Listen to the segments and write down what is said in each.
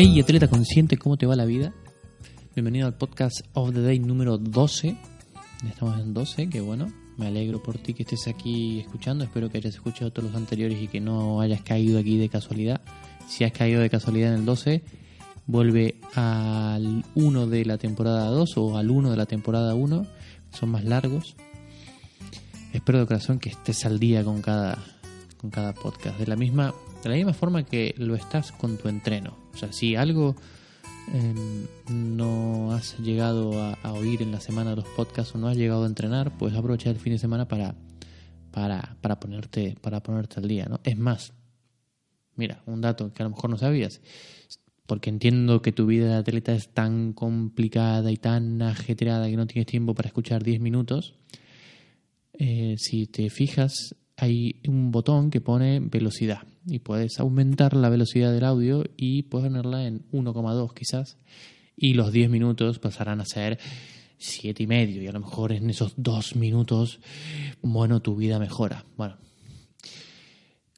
Hey, atleta consciente, ¿cómo te va la vida? Bienvenido al podcast of the day número 12. Ya estamos en 12, que bueno, me alegro por ti que estés aquí escuchando. Espero que hayas escuchado todos los anteriores y que no hayas caído aquí de casualidad. Si has caído de casualidad en el 12, vuelve al 1 de la temporada 2 o al 1 de la temporada 1. Son más largos. Espero de corazón que estés al día con cada, con cada podcast. De la misma de la misma forma que lo estás con tu entreno. O sea, si algo em, no has llegado a, oír en la semana de los podcasts o no has llegado a entrenar, pues aprovecha el fin de semana para, para, para, ponerte, para ponerte al día. ¿no? Es más, mira, un dato que a lo mejor no sabías, porque entiendo que tu vida de atleta es tan complicada y tan ajetreada que no tienes tiempo para escuchar 10 minutos. Eh, si te fijas, hay un botón que pone velocidad y puedes aumentar la velocidad del audio y puedes ponerla en 1,2 quizás y los 10 minutos pasarán a ser siete y medio y a lo mejor en esos dos minutos bueno tu vida mejora. Bueno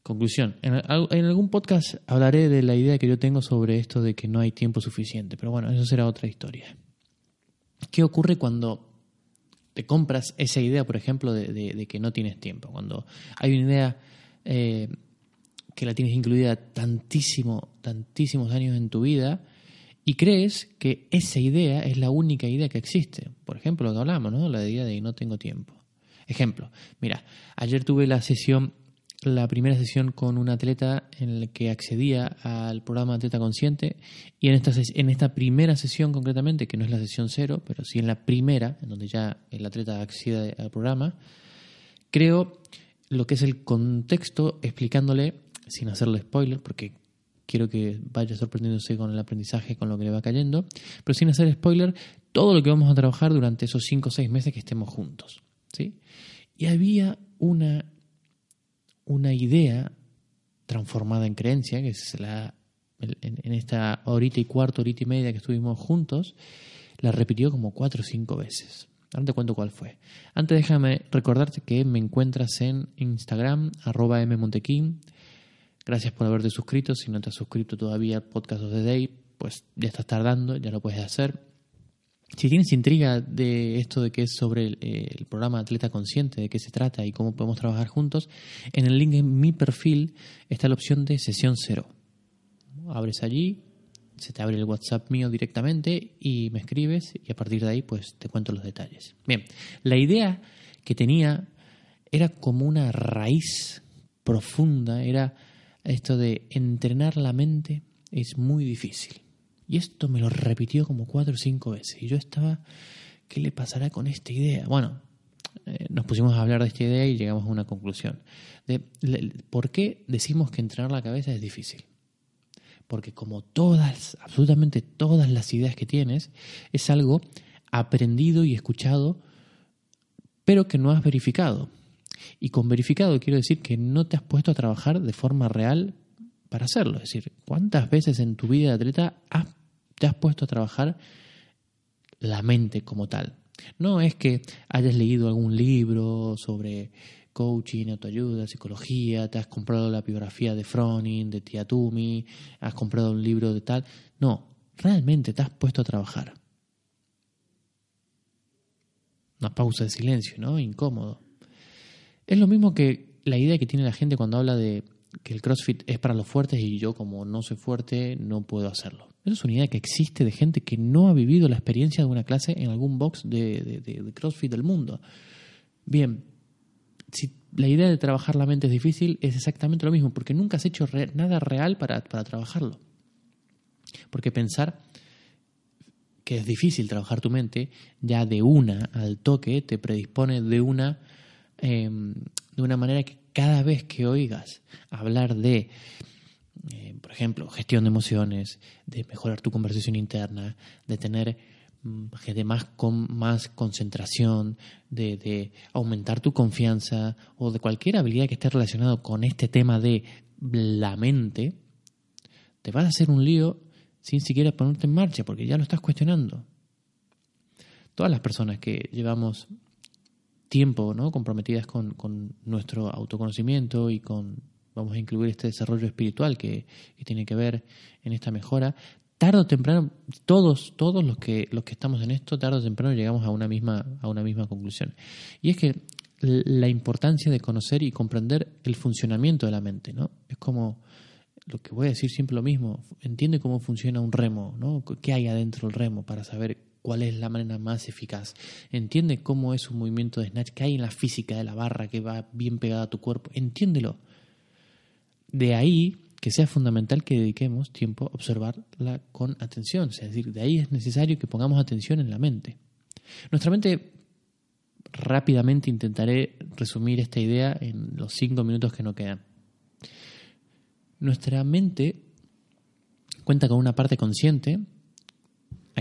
conclusión. En, en, algún podcast hablaré de la idea que yo tengo sobre esto de que no hay tiempo suficiente pero bueno eso será otra historia. Qué ocurre cuando te compras esa idea por ejemplo de, de, que no tienes tiempo cuando hay una idea eh, que la tienes incluida tantísimo, tantísimos años en tu vida y crees que esa idea es la única idea que existe. Por ejemplo, lo que hablamos, ¿no? La idea de no tengo tiempo. Ejemplo, mira, ayer tuve la sesión, la primera sesión con un atleta en la que accedía al programa Atleta Consciente y en esta, en esta primera sesión concretamente, que no es la sesión cero, pero sí en la primera, en donde ya el atleta accede al programa, creo lo que es el contexto explicándole sin hacerle spoiler, porque quiero que vaya sorprendiéndose con el aprendizaje, con lo que le va cayendo, pero sin hacer spoiler, todo lo que vamos a trabajar durante esos 5 o 6 meses que estemos juntos. ¿sí? Y había una, una idea transformada en creencia, que es la, en, esta horita y cuarto, horita y media que estuvimos juntos, la repitió como cuatro o cinco veces. Ahora te cuento cuál fue. Antes déjame recordarte que me encuentras en Instagram, arroba mmontequín, Gracias por haberte suscrito. Si no te has suscrito todavía al podcast the day, pues ya estás tardando, ya lo puedes hacer. Si tienes intriga de esto de que es sobre el, programa Atleta Consciente, de qué se trata y cómo podemos trabajar juntos, en el link en mi perfil está la opción de sesión cero. Abres allí, se te abre el WhatsApp mío directamente y me escribes y a partir de ahí pues te cuento los detalles. Bien, la idea que tenía era como una raíz profunda, era esto de entrenar la mente es muy difícil. Y esto me lo repitió como cuatro o cinco veces. Y yo estaba, ¿qué le pasará con esta idea? Bueno, eh, nos pusimos a hablar de esta idea y llegamos a una conclusión. De, ¿Por qué decimos que entrenar la cabeza es difícil? Porque como todas, absolutamente todas las ideas que tienes, es algo aprendido y escuchado, pero que no has verificado. Y con verificado quiero decir que no te has puesto a trabajar de forma real para hacerlo. Es decir, ¿cuántas veces en tu vida de atleta te has puesto a trabajar la mente como tal? No es que hayas leído algún libro sobre coaching, autoayuda, psicología, te has comprado la biografía de Froning, de Tiatumi, has comprado un libro de tal. No, realmente te has puesto a trabajar. Una pausa de silencio, ¿no? Incómodo. Es lo mismo que la idea que tiene la gente cuando habla de que el CrossFit es para los fuertes y yo como no soy fuerte no puedo hacerlo. Esa es una idea que existe de gente que no ha vivido la experiencia de una clase en algún box de, de, CrossFit del mundo. Bien, si la idea de trabajar la mente es difícil, es exactamente lo mismo, porque nunca has hecho nada real para, para trabajarlo. Porque pensar que es difícil trabajar tu mente, ya de una al toque te predispone de una Em, de una manera que cada vez que oigas hablar de, eh, por ejemplo, gestión de emociones, de mejorar tu conversación interna, de tener mm, de más, con, más concentración, de, de aumentar tu confianza o de cualquier habilidad que esté relacionado con este tema de la mente, te vas a hacer un lío sin siquiera ponerte en marcha, porque ya lo estás cuestionando. Todas las personas que llevamos tiempo ¿no? comprometidas con, con nuestro autoconocimiento y con, vamos a incluir este desarrollo espiritual que, tiene que ver en esta mejora, tarde o temprano, todos, todos los que, los que estamos en esto, tarde o temprano llegamos a una misma, a una misma conclusión. Y es que la importancia de conocer y comprender el funcionamiento de la mente, ¿no? Es como lo que voy a decir siempre lo mismo, entiende cómo funciona un remo, ¿no? ¿Qué hay adentro del remo para saber cuál es la manera más eficaz? Entiende cómo es un movimiento de snatch, qué hay en la física de la barra que va bien pegada a tu cuerpo, entiéndelo. De ahí que sea fundamental que dediquemos tiempo a observarla con atención, es decir, de ahí es necesario que pongamos atención en la mente. Nuestra mente rápidamente intentaré resumir esta idea en los cinco minutos que nos quedan. Nuestra mente cuenta con una parte consciente,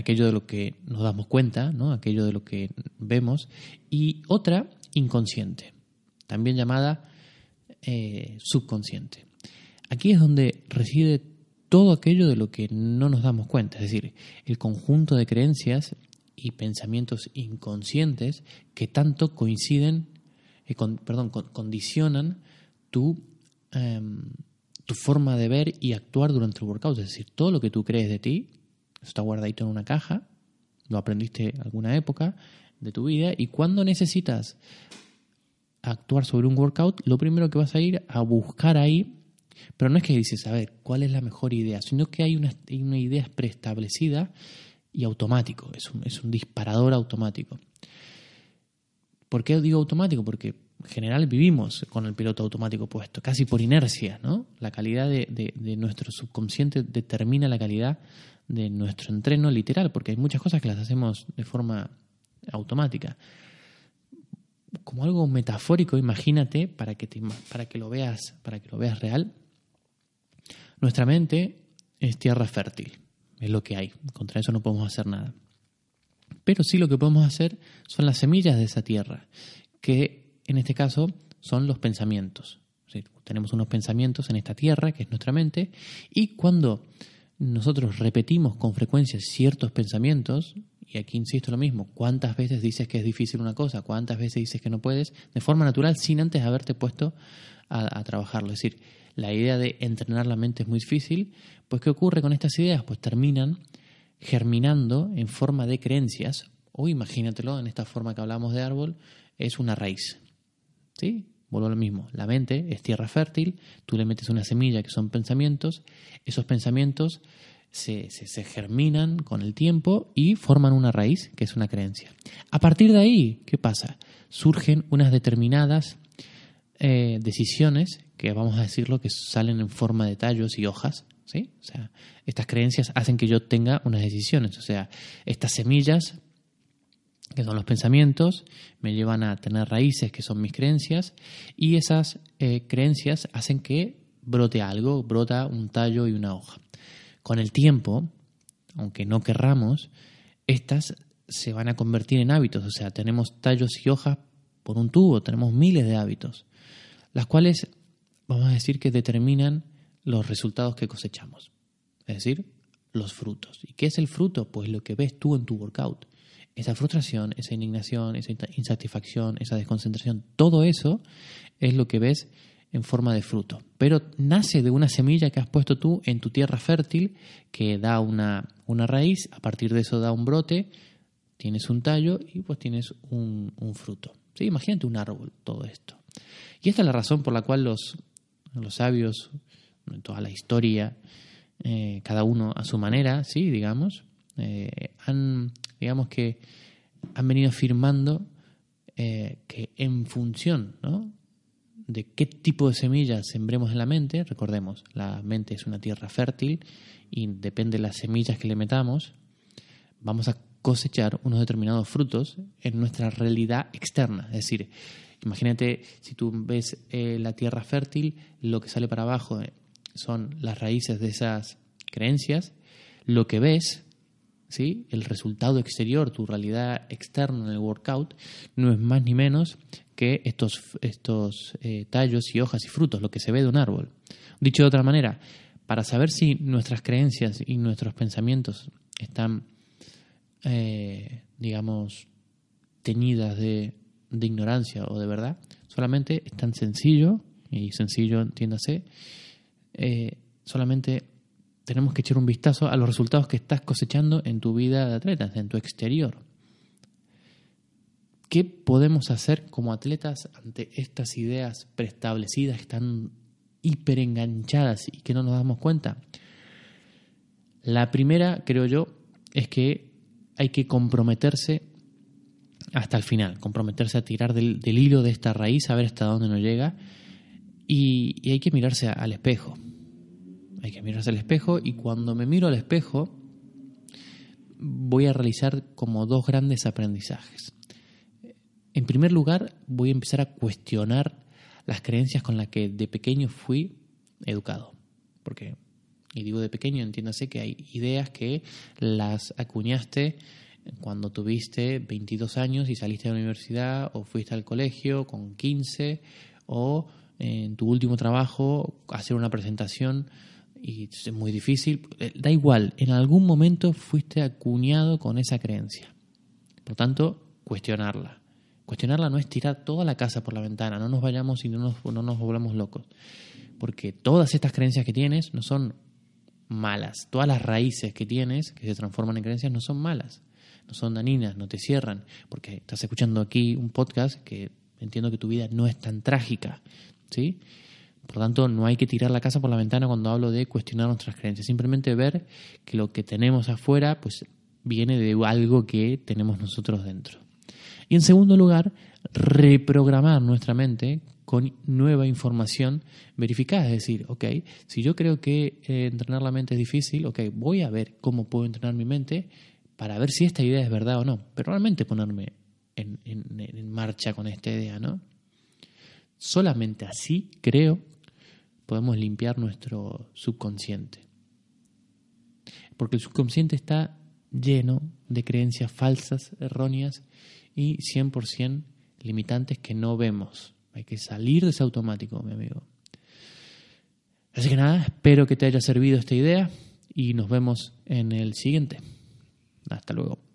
aquello de lo que nos damos cuenta, ¿no? aquello de lo que vemos, y otra inconsciente, también llamada eh, subconsciente. Aquí es donde reside todo aquello de lo que no nos damos cuenta, es decir, el conjunto de creencias y pensamientos inconscientes que tanto coinciden, eh, perdón, condicionan tu, em, tu forma de ver y actuar durante el workout. Es decir, todo lo que tú crees de ti está guardadito en una caja, lo aprendiste alguna época de tu vida y cuando necesitas actuar sobre un workout, lo primero que vas a ir a buscar ahí, pero no es que dices, a ver, ¿cuál es la mejor idea? Sino que hay una, una idea preestablecida y automático, es un, es un disparador automático. ¿Por qué digo automático? Porque en general vivimos con el piloto automático puesto, casi por inercia, ¿no? La calidad de, de, nuestro subconsciente determina la calidad de nuestro entreno literal, porque hay muchas cosas que las hacemos de forma automática. Como algo metafórico, imagínate, para que, te, para que, lo, veas, para que lo veas real, nuestra mente es tierra fértil es lo que hay. Contra eso no podemos hacer nada. Pero sí lo que podemos hacer son las semillas de esa tierra, que en este caso son los pensamientos. tenemos unos pensamientos en esta tierra, que es nuestra mente, y cuando nosotros repetimos con frecuencia ciertos pensamientos, y aquí insisto lo mismo, cuántas veces dices que es difícil una cosa, cuántas veces dices que no puedes, de forma natural, sin antes haberte puesto a, trabajarlo. Es decir, la idea de entrenar la mente es muy difícil, pues ¿qué ocurre con estas ideas? Pues terminan germinando en forma de creencias, o imagínatelo en esta forma que hablamos de árbol, es una raíz. ¿Sí? Vuelvo a lo mismo, la mente es tierra fértil, tú le metes una semilla que son pensamientos, esos pensamientos se, se, germinan con el tiempo y forman una raíz, que es una creencia. A partir de ahí, ¿qué pasa? Surgen unas determinadas eh, decisiones que vamos a decirlo que salen en forma de tallos y hojas, ¿sí? O sea, estas creencias hacen que yo tenga unas decisiones, o sea, estas semillas que son los pensamientos, me llevan a tener raíces que son mis creencias y esas eh, creencias hacen que brote algo, brota un tallo y una hoja. Con el tiempo, aunque no querramos, estas se van a convertir en hábitos, o sea, tenemos tallos y hojas por un tubo, tenemos miles de hábitos, las cuales vamos a decir que determinan los resultados que cosechamos, es decir, los frutos. ¿Y qué es el fruto? Pues lo que ves tú en tu workout. Esa frustración, esa indignación, esa insatisfacción, esa desconcentración, todo eso es lo que ves en forma de fruto. Pero nace de una semilla que has puesto tú en tu tierra fértil que da una, una raíz, a partir de eso da un brote, tienes un tallo y pues tienes un, fruto. ¿Sí? Imagínate un árbol, todo esto. Y esta es la razón por la cual los, los sabios, en toda la historia, eh, cada uno a su manera, sí, digamos, eh, han, digamos que han venido afirmando eh, que en función de qué tipo de semillas sembremos en la mente, recordemos, la mente es una tierra fértil y depende de las semillas que le metamos, vamos a cosechar unos determinados frutos en nuestra realidad externa. Es decir, Imagínate, si tú ves eh, la tierra fértil, lo que sale para abajo eh, son las raíces de esas creencias, lo que ves, ¿sí? el resultado exterior, tu realidad externa en el workout, no es más ni menos que estos, estos eh, tallos y hojas y frutos, lo que se ve de un árbol. Dicho de otra manera, para saber si nuestras creencias y nuestros pensamientos están, eh, digamos, teñidas de, de ignorancia o de verdad, solamente es tan sencillo, y sencillo entiéndase, eh, solamente tenemos que echar un vistazo a los resultados que estás cosechando en tu vida de atleta, en tu exterior. ¿Qué podemos hacer como atletas ante estas ideas preestablecidas que están hiper enganchadas y que no nos damos cuenta? La primera, creo yo, es que hay que comprometerse hasta el final, comprometerse a tirar del, hilo de esta raíz, a ver hasta dónde nos llega y hay que mirarse al espejo. Hay que mirarse al espejo y cuando me miro al espejo voy a realizar como dos grandes aprendizajes. En primer lugar, voy a empezar a cuestionar las creencias con las que de pequeño fui educado. Porque, y digo de pequeño, entiéndase que hay ideas que las acuñaste cuando tuviste 22 años y saliste de la universidad o fuiste al colegio con 15 o en tu último trabajo hacer una presentación y es muy difícil. Eh, da igual, en algún momento fuiste acuñado con esa creencia. Por tanto, cuestionarla. Cuestionarla no es tirar toda la casa por la ventana, no nos vayamos y no nos, no nos volvamos locos. Porque todas estas creencias que tienes no son malas. Todas las raíces que tienes, que se transforman en creencias, no son malas. No son daninas, no te cierran. Porque estás escuchando aquí un podcast que entiendo que tu vida no es tan trágica. ¿Sí? Por lo tanto, no hay que tirar la casa por la ventana cuando hablo de cuestionar nuestras creencias. Simplemente ver que lo que tenemos afuera, pues viene de algo que tenemos nosotros dentro. Y en segundo lugar, reprogramar nuestra mente con nueva información verificada. Es decir, ok, si yo creo que eh, entrenar la mente es difícil, ok, voy a ver cómo puedo entrenar mi mente para ver si esta idea es verdad o no. Pero realmente ponerme en, en marcha con esta idea, ¿no? Solamente así creo podemos limpiar nuestro subconsciente. Porque el subconsciente está lleno de creencias falsas, erróneas y 100% limitantes que no vemos. Hay que salir de ese automático, mi amigo. Así que nada, espero que te haya servido esta idea y nos vemos en el siguiente. Hasta luego.